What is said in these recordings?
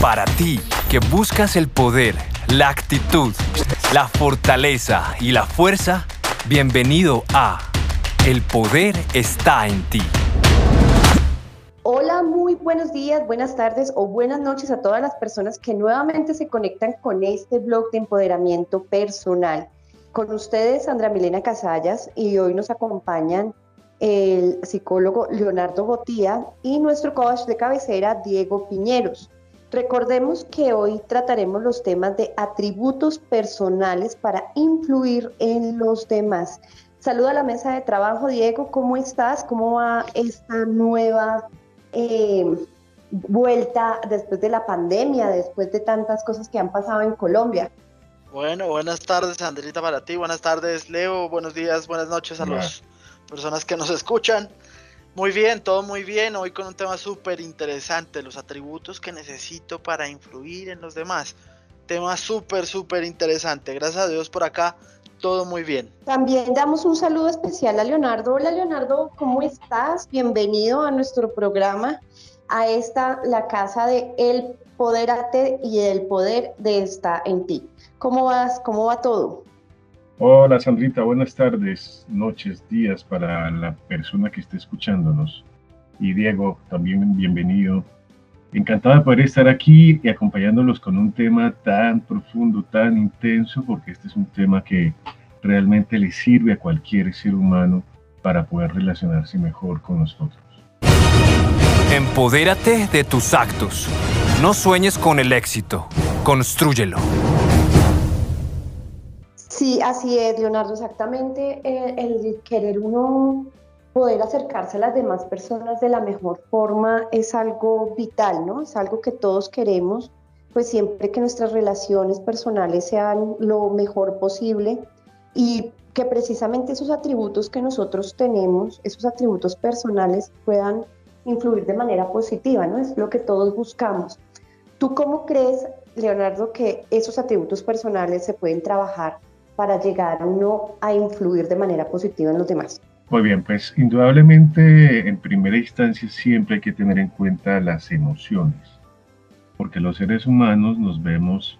Para ti, que buscas el poder, la actitud, la fortaleza y la fuerza, bienvenido a El Poder está en ti. Hola, muy buenos días, buenas tardes o buenas noches a todas las personas que nuevamente se conectan con este blog de empoderamiento personal. Con ustedes, Sandra Milena Casallas, y hoy nos acompañan el psicólogo Leonardo Botía y nuestro coach de cabecera, Diego Piñeros. Recordemos que hoy trataremos los temas de atributos personales para influir en los demás. Saludo a la mesa de trabajo, Diego, ¿cómo estás? ¿Cómo va esta nueva eh, vuelta después de la pandemia, después de tantas cosas que han pasado en Colombia? Bueno, buenas tardes, Andrita, para ti. Buenas tardes, Leo. Buenos días, buenas noches a las personas que nos escuchan. Muy bien, todo muy bien. Hoy con un tema súper interesante, los atributos que necesito para influir en los demás. Tema súper, súper interesante. Gracias a Dios por acá, todo muy bien. También damos un saludo especial a Leonardo. Hola Leonardo, ¿cómo estás? Bienvenido a nuestro programa, a esta, la casa de El Poderate y el poder de estar en ti. ¿Cómo vas? ¿Cómo va todo? Hola Sandrita, buenas tardes, noches, días para la persona que esté escuchándonos. Y Diego, también bienvenido. Encantado de poder estar aquí y acompañándolos con un tema tan profundo, tan intenso, porque este es un tema que realmente le sirve a cualquier ser humano para poder relacionarse mejor con nosotros. Empodérate de tus actos. No sueñes con el éxito, construyelo. Sí, así es, Leonardo, exactamente. Eh, el querer uno poder acercarse a las demás personas de la mejor forma es algo vital, ¿no? Es algo que todos queremos, pues siempre que nuestras relaciones personales sean lo mejor posible y que precisamente esos atributos que nosotros tenemos, esos atributos personales puedan influir de manera positiva, ¿no? Es lo que todos buscamos. ¿Tú cómo crees, Leonardo, que esos atributos personales se pueden trabajar para llegar uno a influir de manera positiva en los demás? Muy bien, pues indudablemente en primera instancia siempre hay que tener en cuenta las emociones, porque los seres humanos nos vemos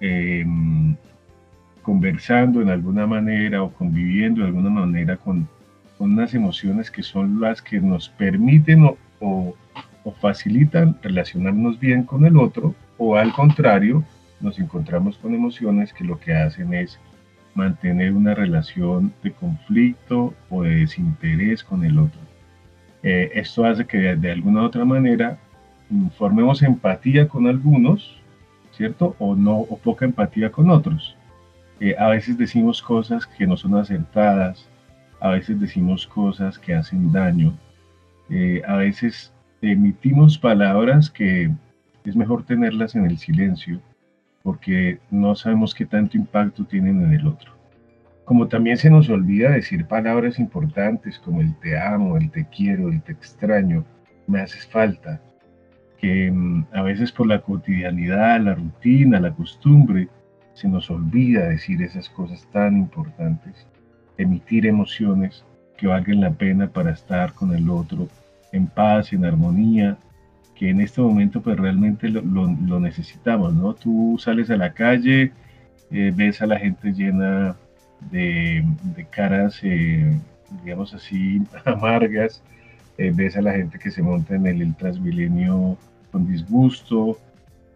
em, conversando en alguna manera o conviviendo de alguna manera con, con, unas emociones que son las que nos permiten o, o facilitan relacionarnos bien con el otro o al contrario, nos encontramos con emociones que lo que hacen es mantener una relación de conflicto o de desinterés con el otro. Eh, esto hace que de, alguna u otra manera mm, formemos empatía con algunos, ¿cierto? O no, o poca empatía con otros. Eh, a veces decimos cosas que no son acertadas, a veces decimos cosas que hacen daño, eh, a veces emitimos palabras que es mejor tenerlas en el silencio porque no sabemos qué tanto impacto tienen en el otro. Como también se nos olvida decir palabras importantes como el te amo, el te quiero, el te extraño, me haces falta, que mm, a veces por la cotidianidad, la rutina, la costumbre, se nos olvida decir esas cosas tan importantes, emitir emociones que valgan la pena para estar con el otro en paz, en armonía, que en este momento pues realmente lo, lo, necesitamos, ¿no? Tú sales a la calle, eh, ves a la gente llena de, de caras, eh, digamos así, amargas, eh, ves a la gente que se monta en el, Transmilenio con disgusto,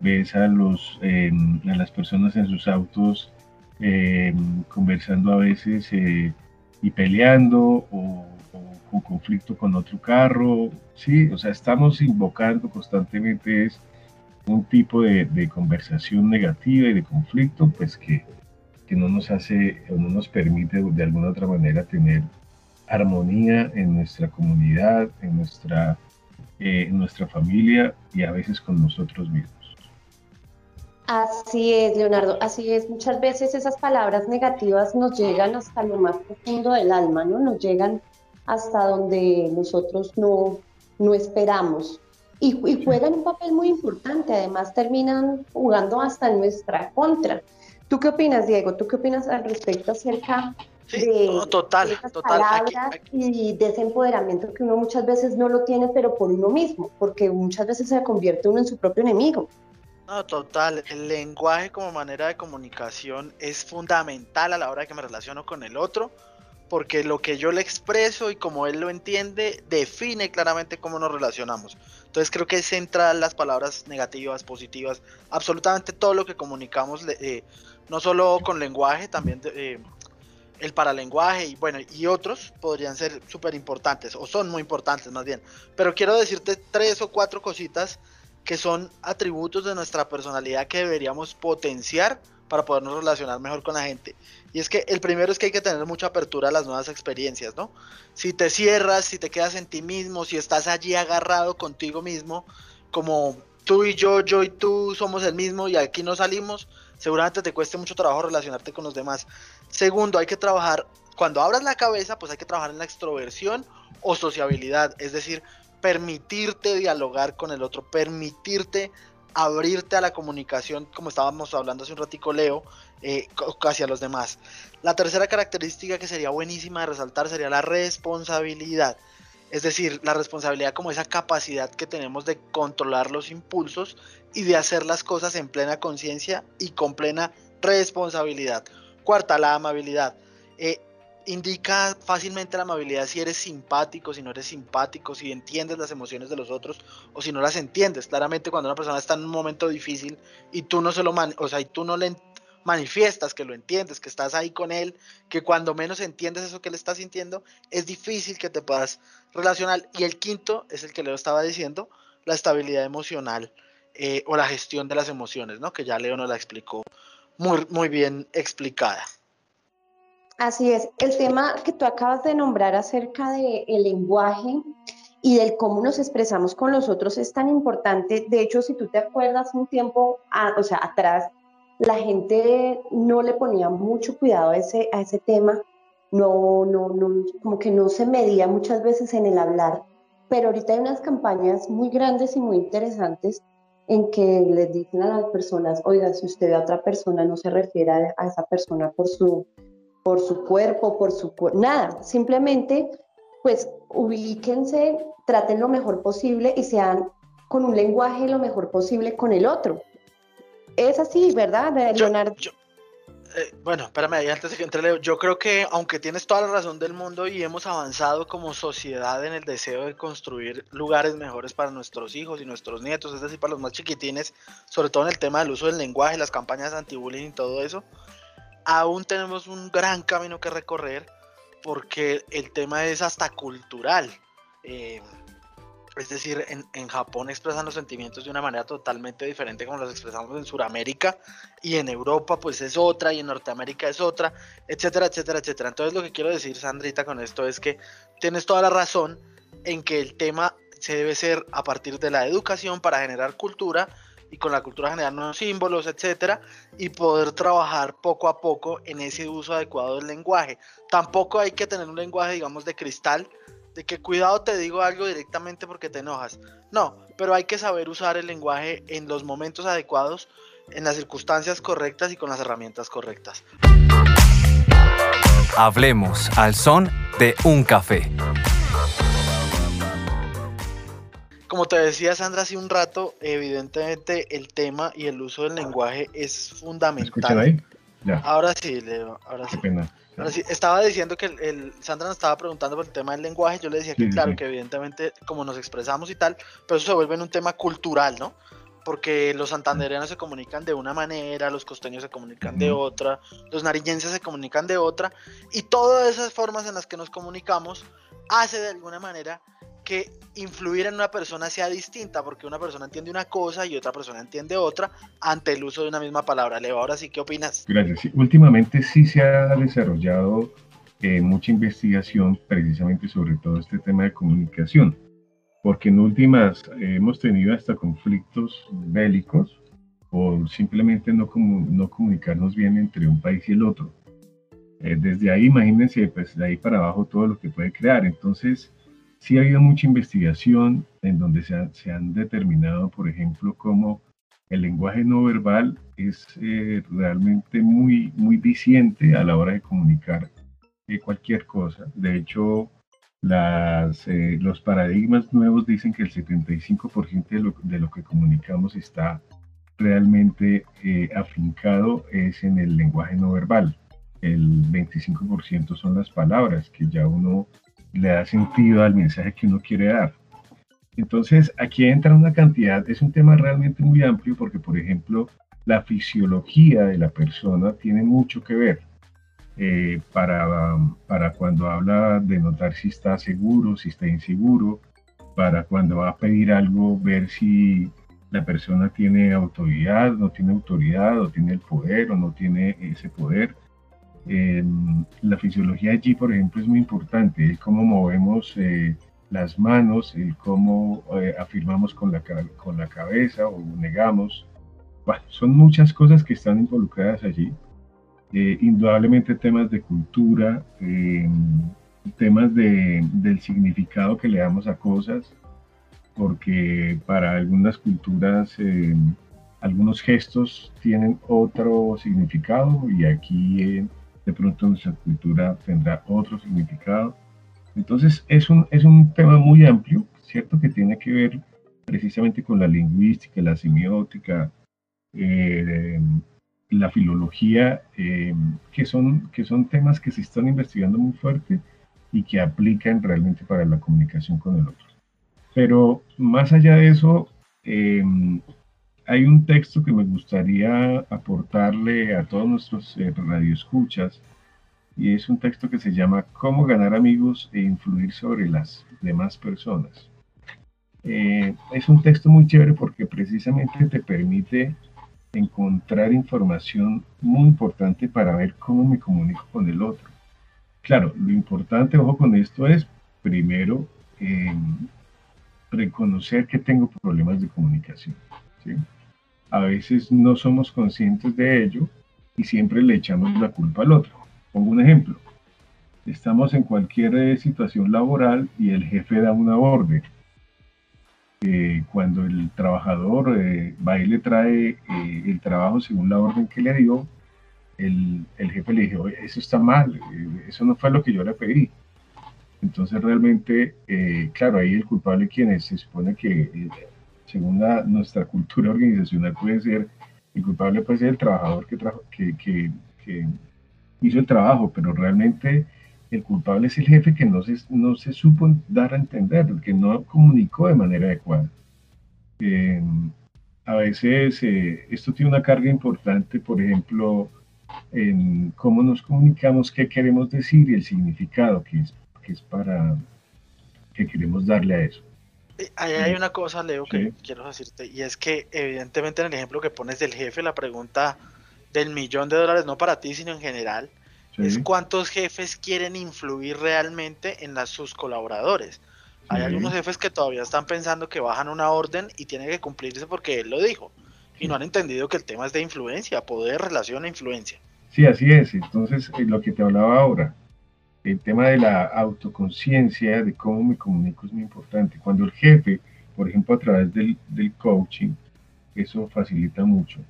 ves a, los, em, a las personas en sus autos em, conversando a veces y peleando o un conflicto con otro carro, sí, o sea, estamos invocando constantemente es un tipo de, conversación negativa y de conflicto, pues que, que no nos hace o no nos permite de alguna otra manera tener armonía en nuestra comunidad, en nuestra, eh, en nuestra familia y a veces con nosotros mismos. Así es, Leonardo, así es. Muchas veces esas palabras negativas nos llegan hasta lo más profundo del alma, ¿no? Nos llegan hasta donde nosotros no, no esperamos. Y, juegan un papel muy importante, además terminan jugando hasta en nuestra contra. ¿Tú qué opinas, Diego? ¿Tú qué opinas al respecto acerca de, total, esas palabras y de ese empoderamiento que uno muchas veces no lo tiene, pero por uno mismo, porque muchas veces se convierte uno en su propio enemigo? No, total. El lenguaje como manera de comunicación es fundamental a la hora de que me relaciono con el otro, porque lo que yo le expreso y como él lo entiende define claramente cómo nos relacionamos. Entonces creo que es central las palabras negativas, positivas, absolutamente todo lo que comunicamos, eh, no solo con lenguaje, también eh, el paralenguaje y bueno, y otros podrían ser súper importantes, o son muy importantes más bien. Pero quiero decirte tres o cuatro cositas que son atributos de nuestra personalidad que deberíamos potenciar para podernos relacionar mejor con la gente. Y es que el primero es que hay que tener mucha apertura a las nuevas experiencias, ¿no? Si te cierras, si te quedas en ti mismo, si estás allí agarrado contigo mismo, como tú y yo, yo y tú somos el mismo y aquí no salimos, seguramente te cueste mucho trabajo relacionarte con los demás. Segundo, hay que trabajar, cuando abras la cabeza, pues hay que trabajar en la extroversión o sociabilidad, es decir, permitirte dialogar con el otro, permitirte abrirte a la comunicación, como estábamos hablando hace un ratico, Leo, eh, hacia los demás. La tercera característica que sería buenísima de resaltar sería la responsabilidad. Es decir, la responsabilidad como esa capacidad que tenemos de controlar los impulsos y de hacer las cosas en plena conciencia y con plena responsabilidad. Cuarta, la amabilidad. Eh, indica fácilmente la amabilidad si eres simpático, si no eres simpático, si entiendes las emociones de los otros o si no las entiendes. Claramente cuando una persona está en un momento difícil y tú no se lo o sea, y tú no le manifiestas que lo entiendes, que estás ahí con él, que cuando menos entiendes eso que él está sintiendo, es difícil que te puedas relacionar. Y el quinto es el que Leo estaba diciendo, la estabilidad emocional eh, o la gestión de las emociones, ¿no? Que ya Leo nos la explicó muy, muy bien explicada. Así es, el tema que tú acabas de nombrar acerca del lenguaje y del cómo nos expresamos con los otros es tan importante. De hecho, si tú te acuerdas un tiempo, o sea, atrás, la gente no le ponía mucho cuidado a ese, a ese tema, no, no, no, como que no se medía muchas veces en el hablar, pero ahorita hay unas campañas muy grandes y muy interesantes en que les dicen a las personas, oiga, si usted ve a otra persona, no se refiere a esa persona por su por su cuerpo, por su nada, simplemente pues ubíquense, traten lo mejor posible y sean con un lenguaje lo mejor posible con el otro. Es así, ¿verdad, Leonardo? Eh, bueno, espérame, antes de que entre Leo, yo creo que aunque tienes toda la razón del mundo y hemos avanzado como sociedad en el deseo de construir lugares mejores para nuestros hijos y nuestros nietos, es decir, para los más chiquitines, sobre todo en el tema del uso del lenguaje, las campañas anti-bullying y todo eso, aún tenemos un gran camino que recorrer porque el tema es hasta cultural. Eh, es decir, en, Japón expresan los sentimientos de una manera totalmente diferente como los expresamos en Sudamérica y en Europa pues es otra y en Norteamérica es otra, etcétera, etcétera, etcétera. Entonces lo que quiero decir, Sandrita, con esto es que tienes toda la razón en que el tema se debe ser a partir de la educación para generar cultura y con la cultura generar nuevos símbolos, etcétera, y poder trabajar poco a poco en ese uso adecuado del lenguaje. Tampoco hay que tener un lenguaje, digamos, de cristal, de que cuidado te digo algo directamente porque te enojas. No, pero hay que saber usar el lenguaje en los momentos adecuados, en las circunstancias correctas y con las herramientas correctas. Hablemos al son de un café. Como te decía Sandra hace un rato, evidentemente el tema y el uso del lenguaje es fundamental. ahí? Ahora sí, Leo, ahora sí. Ahora sí, estaba diciendo que el, Sandra nos estaba preguntando por el tema del lenguaje, yo le decía que claro, que evidentemente como nos expresamos y tal, pero eso se vuelve en un tema cultural, ¿no? Porque los santandereanos se comunican de una manera, los costeños se comunican de otra, los nariñenses se comunican de otra, y todas esas formas en las que nos comunicamos hace de alguna manera que influir en una persona sea distinta, porque una persona entiende una cosa y otra persona entiende otra ante el uso de una misma palabra. Leo, ahora sí, ¿qué opinas? Gracias. últimamente sí se ha desarrollado eh, mucha investigación precisamente sobre todo este tema de comunicación, porque en últimas eh, hemos tenido hasta conflictos bélicos por simplemente no, no comunicarnos bien entre un país y el otro. Eh, desde ahí, imagínense, pues de ahí para abajo todo lo que puede crear. Entonces, sí ha habido mucha investigación en donde se, han determinado, por ejemplo, cómo el lenguaje no verbal es eh, realmente muy, muy diciente a la hora de comunicar eh, cualquier cosa. De hecho, las, eh, los paradigmas nuevos dicen que el 75% de lo, de lo, que comunicamos está realmente eh, afincado es en el lenguaje no verbal. El 25% son las palabras, que ya uno le da sentido al mensaje que uno quiere dar. Entonces, aquí entra una cantidad, es un tema realmente muy amplio porque, por ejemplo, la fisiología de la persona tiene mucho que ver eh, para, para cuando habla de notar si está seguro, si está inseguro, para cuando va a pedir algo, ver si la persona tiene autoridad, no tiene autoridad, o tiene el poder, o no tiene ese poder. La fisiología allí, por ejemplo, es muy importante, el cómo movemos eh, las manos, el cómo eh, afirmamos con la, con la cabeza o negamos. Bueno, son muchas cosas que están involucradas allí. Eh, indudablemente temas de cultura, temas de, del significado que le damos a cosas, porque para algunas culturas eh, algunos gestos tienen otro significado y aquí eh, de pronto nuestra cultura tendrá otro significado. Entonces es un, es un tema muy amplio, ¿cierto? Que tiene que ver precisamente con la lingüística, la semiótica, eh, la filología, que, son, que son temas que se están investigando muy fuerte y que aplican realmente para la comunicación con el otro. Pero más allá de eso, em, hay un texto que me gustaría aportarle a todos nuestros eh, radioescuchas y es un texto que se llama Cómo ganar amigos e influir sobre las demás personas. Eh, es un texto muy chévere porque precisamente te permite encontrar información muy importante para ver cómo me comunico con el otro. Claro, lo importante, ojo con esto, es primero em, reconocer que tengo problemas de comunicación. A veces no somos conscientes de ello y siempre le echamos la culpa al otro. Pongo un ejemplo. Estamos en cualquier eh, situación laboral y el jefe da una orden. cuando el trabajador eh, va y le trae eh, el trabajo según la orden que le dio, el, el jefe le dijo, eso está mal, eso no fue lo que yo le pedí entonces realmente, eh, claro, ahí el culpable quien es, se supone que según nuestra cultura organizacional puede ser, el culpable puede ser el trabajador que, hizo el trabajo, pero realmente el culpable es el jefe que no se, no se supo dar a entender, que no comunicó de manera adecuada. Em, a veces eh, esto tiene una carga importante, por ejemplo, en cómo nos comunicamos, qué queremos decir y el significado, que es que es para que queremos darle a eso. Ahí hay una cosa, Leo, que quiero decirte, y es que evidentemente en el ejemplo que pones del jefe, la pregunta del millón de dólares, no para ti, sino en general, es cuántos jefes quieren influir realmente en las, sus colaboradores. Hay algunos jefes que todavía están pensando que bajan una orden y tiene que cumplirse porque él lo dijo, y no han entendido que el tema es de influencia, poder, relación e influencia. Sí, así es. Entonces, eh, lo que te hablaba ahora, el tema de la autoconciencia, de cómo me comunico es muy importante. Cuando el jefe, por ejemplo, a través del, coaching, eso facilita mucho.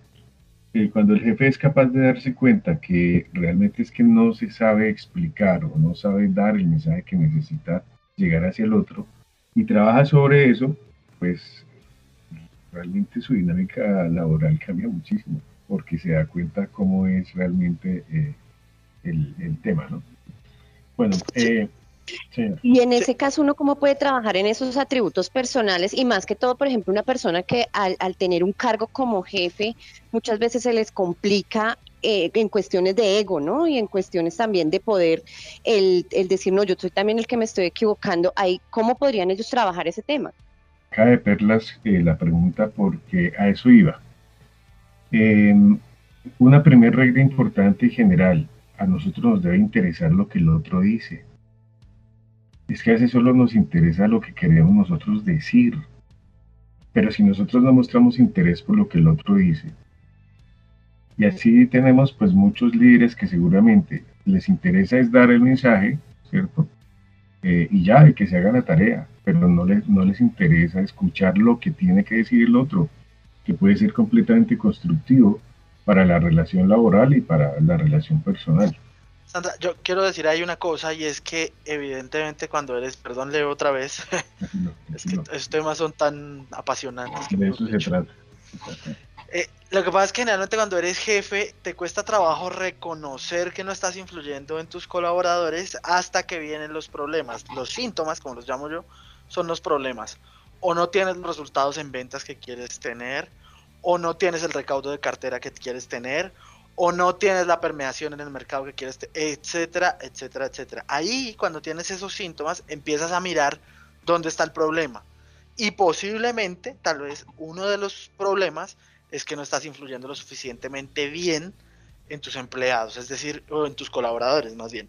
Eh, cuando el jefe es capaz de darse cuenta que realmente es que no se sabe explicar o no sabe dar el mensaje que necesita llegar hacia el otro y trabaja sobre eso, pues realmente su dinámica laboral cambia muchísimo porque se da cuenta cómo es realmente eh, el, el tema, ¿no? Bueno, eh, Y en ese caso, ¿uno cómo puede trabajar en esos atributos personales? Y más que todo, por ejemplo, una persona que al, tener un cargo como jefe, muchas veces se les complica eh, en cuestiones de ego, ¿no? Y en cuestiones también de poder, el, decir, no, yo soy también el que me estoy equivocando. Ahí, ¿Cómo podrían ellos trabajar ese tema? Cabe perlas eh, la pregunta porque a eso iba. Em, una primera regla importante y general a nosotros nos debe interesar lo que el otro dice. Es que a veces solo nos interesa lo que queremos nosotros decir. Pero si nosotros no mostramos interés por lo que el otro dice, y así tenemos pues muchos líderes que seguramente les interesa es dar el mensaje, ¿cierto? Eh, y ya, de que se haga la tarea, pero no les, no les interesa escuchar lo que tiene que decir el otro, que puede ser completamente constructivo para la relación laboral y para la relación personal. Sandra, yo quiero decir ahí una cosa y es que evidentemente cuando eres, perdón, leo otra vez, es que estos temas son tan apasionantes. de eso se trata. Eh, lo que pasa es que generalmente cuando eres jefe te cuesta trabajo reconocer que no estás influyendo en tus colaboradores hasta que vienen los problemas. Los síntomas, como los llamo yo, son los problemas. O no tienes los resultados en ventas que quieres tener, o no tienes el recaudo de cartera que quieres tener, o no tienes la permeación en el mercado que quieres, etcétera, etcétera, etcétera. Ahí cuando tienes esos síntomas empiezas a mirar dónde está el problema. Y posiblemente, tal vez, uno de los problemas es que no estás influyendo lo suficientemente bien en tus empleados, es decir, o en tus colaboradores más bien.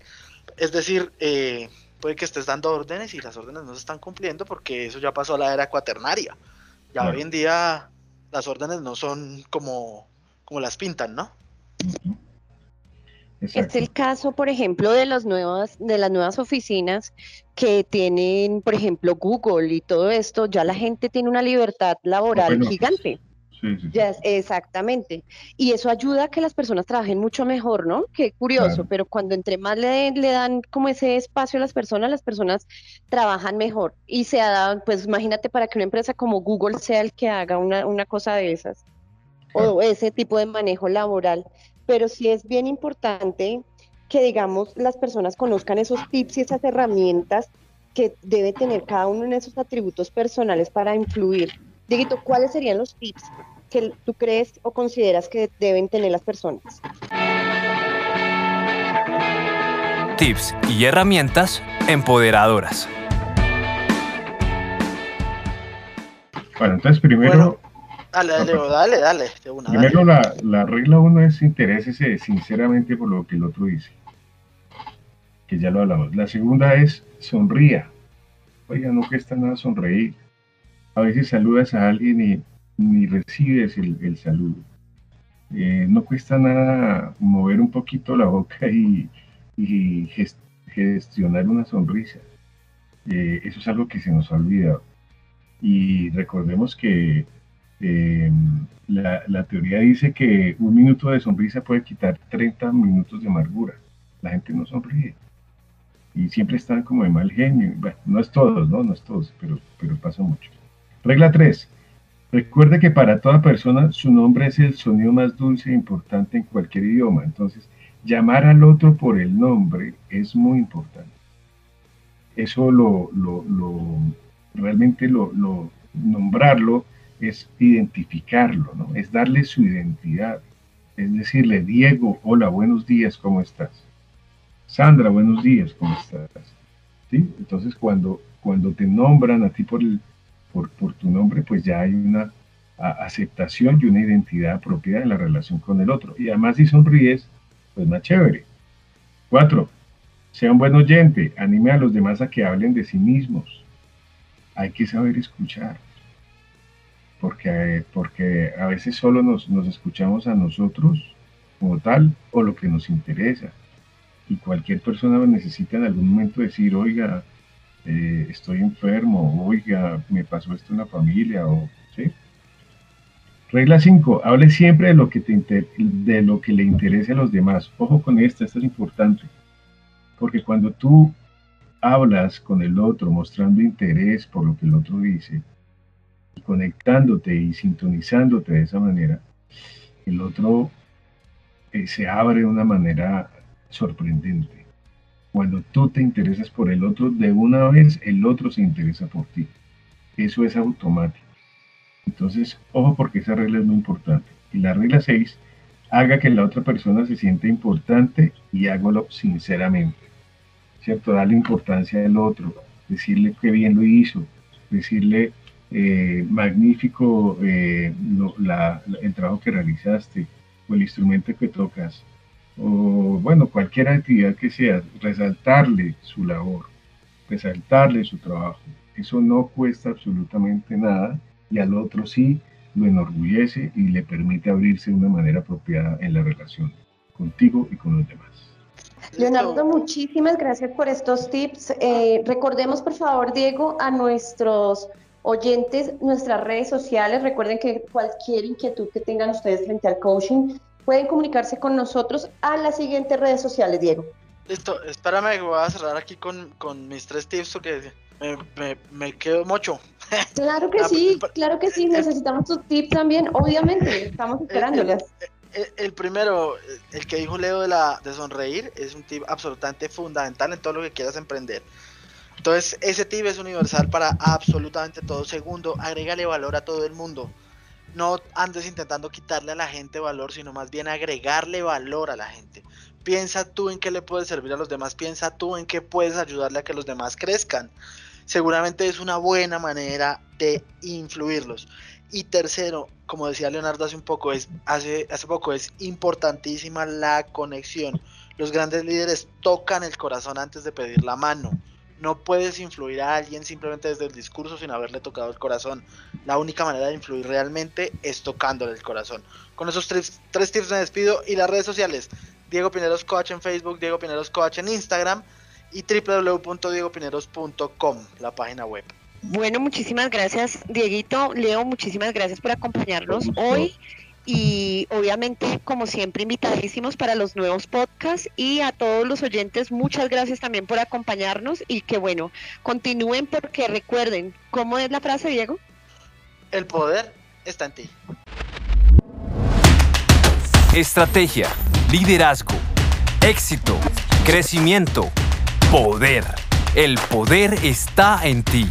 Es decir, eh, puede que estés dando órdenes y las órdenes no se están cumpliendo porque eso ya pasó a la era cuaternaria. Ya hoy en día las órdenes no son como, como las pintan, ¿no? Es el caso, por ejemplo, de las nuevas, de las nuevas oficinas que tienen, por ejemplo, Google y todo esto, ya la gente tiene una libertad laboral gigante. Ya, exactamente. Y eso ayuda a que las personas trabajen mucho mejor, ¿no? Qué curioso, pero cuando entre más le, le, dan como ese espacio a las personas, las personas trabajan mejor. Y se ha dado, pues imagínate para que una empresa como Google sea el que haga una, una cosa de esas, o ese tipo de manejo laboral. Pero sí es bien importante que, digamos, las personas conozcan esos tips y esas herramientas que debe tener cada uno en esos atributos personales para influir. Dieguito, ¿cuáles serían los tips que tú crees o consideras que deben tener las personas? Tips y herramientas empoderadoras. Bueno, entonces primero... dale, dale, dale, dale. primero La, la, regla uno es interésese sinceramente por lo que el otro dice. Que ya lo hablamos. La segunda es sonría. Oiga, no cuesta nada sonreír. A veces saludas a alguien y ni recibes el, saludo. Eh, no cuesta nada mover un poquito la boca y, gestionar una sonrisa. Eh, eso es algo que se nos ha olvidado. Y recordemos que eh, la, la, teoría dice que un minuto de sonrisa puede quitar 30 minutos de amargura. La gente no sonríe. Y siempre están como de mal genio. No es todos, ¿no? No es todos, pero, pero pasa mucho. Regla 3. Recuerde que para toda persona su nombre es el sonido más dulce e importante en cualquier idioma. Entonces, llamar al otro por el nombre es muy importante. Eso lo, realmente lo, nombrarlo es identificarlo, ¿no? Es darle su identidad. Es decirle, Diego, hola, buenos días, ¿cómo estás? Sandra, buenos días, ¿cómo estás? ¿Sí? Entonces, cuando, cuando te nombran a ti por el, por, tu nombre, pues ya hay una aceptación y una identidad propia en la relación con el otro. Y además si sonríes, pues más chévere. Cuatro, sea un buen oyente, anime a los demás a que hablen de sí mismos. Hay que saber escuchar, porque, porque a veces solo nos, nos escuchamos a nosotros como tal o lo que nos interesa. Y cualquier persona necesita en algún momento decir, oiga, eh, estoy enfermo, oiga, me pasó esto en la familia, o, ¿sí? Regla 5, hable siempre de lo, que te de lo que le interese a los demás. Ojo con esta, esto es importante, porque cuando tú hablas con el otro mostrando interés por lo que el otro dice, y conectándote y sintonizándote de esa manera, el otro eh, se abre de una manera sorprendente. Cuando tú te interesas por el otro, de una vez el otro se interesa por ti. Eso es automático. Entonces, ojo porque esa regla es muy importante. Y la regla 6, haga que la otra persona se sienta importante y hágalo sinceramente. ¿Cierto? Darle importancia al otro, decirle que bien lo hizo, decirle eh, magnífico eh, el trabajo que realizaste o el instrumento que tocas o bueno, cualquier actividad que sea, resaltarle su labor, resaltarle su trabajo. Eso no cuesta absolutamente nada y al otro sí lo enorgullece y le permite abrirse de una manera apropiada en la relación contigo y con los demás. Leonardo, muchísimas gracias por estos tips. Eh, recordemos, por favor, Diego, a nuestros oyentes nuestras redes sociales. Recuerden que cualquier inquietud que tengan ustedes frente al coaching, pueden comunicarse con nosotros a las siguientes redes sociales, Diego. Listo, espérame, voy a cerrar aquí con, mis tres tips porque me, me, quedo mucho. Claro que sí, claro que sí, necesitamos tus tips también, obviamente, estamos esperándolas. El, primero, el que dijo Leo de, la, de sonreír, es un tip absolutamente fundamental en todo lo que quieras emprender. Entonces, ese tip es universal para absolutamente todo. Segundo, agrégale valor a todo el mundo. No andes intentando quitarle a la gente valor, sino más bien agregarle valor a la gente. Piensa tú en qué le puedes servir a los demás, piensa tú en qué puedes ayudarle a que los demás crezcan. Seguramente es una buena manera de influirlos. Y tercero, como decía Leonardo hace un poco, es, hace, hace poco, es importantísima la conexión. Los grandes líderes tocan el corazón antes de pedir la mano. No puedes influir a alguien simplemente desde el discurso sin haberle tocado el corazón. La única manera de influir realmente es tocándole el corazón. Con esos tres, tres tips me despido y las redes sociales. Diego Pineros Coach en Facebook, Diego Pineros Coach en Instagram y www.diegopineros.com, la página web. Bueno, muchísimas gracias, Dieguito. Leo, muchísimas gracias por acompañarnos hoy. Y obviamente, como siempre, invitadísimos para los nuevos podcasts y a todos los oyentes, muchas gracias también por acompañarnos y que bueno, continúen porque recuerden, ¿cómo es la frase, Diego? El poder está en ti. Estrategia, liderazgo, éxito, crecimiento, poder. El poder está en ti.